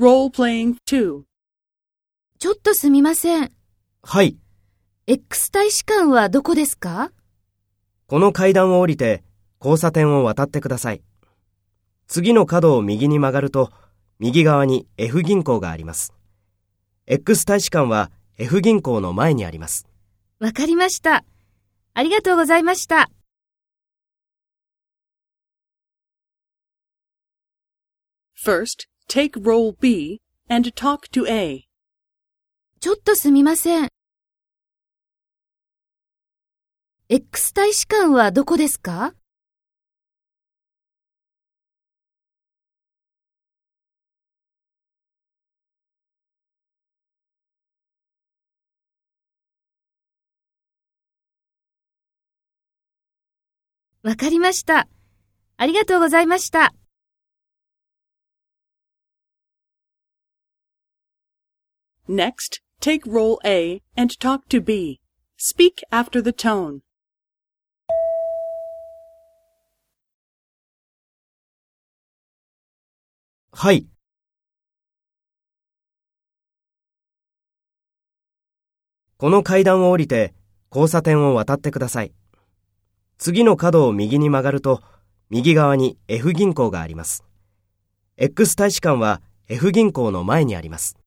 Role-playing 2. ちょっとすみません。はい。X 大使館はどこですか？この階段を降りて交差点を渡ってください。次の角を右に曲がると、右側に F 銀行があります。X 大使館は F 銀行の前にあります。わかりました。ありがとうございました。First, take role B and talk to A. ちょっとすみません。X 大使館はどこですか？わかりました。ありがとうございました。Next, take role A and talk to B. Speak after the tone. はい。この階段を降りて交差点を渡ってください。次の角を右に曲がると、右側に F 銀行があります。X 大使館は F 銀行の前にあります。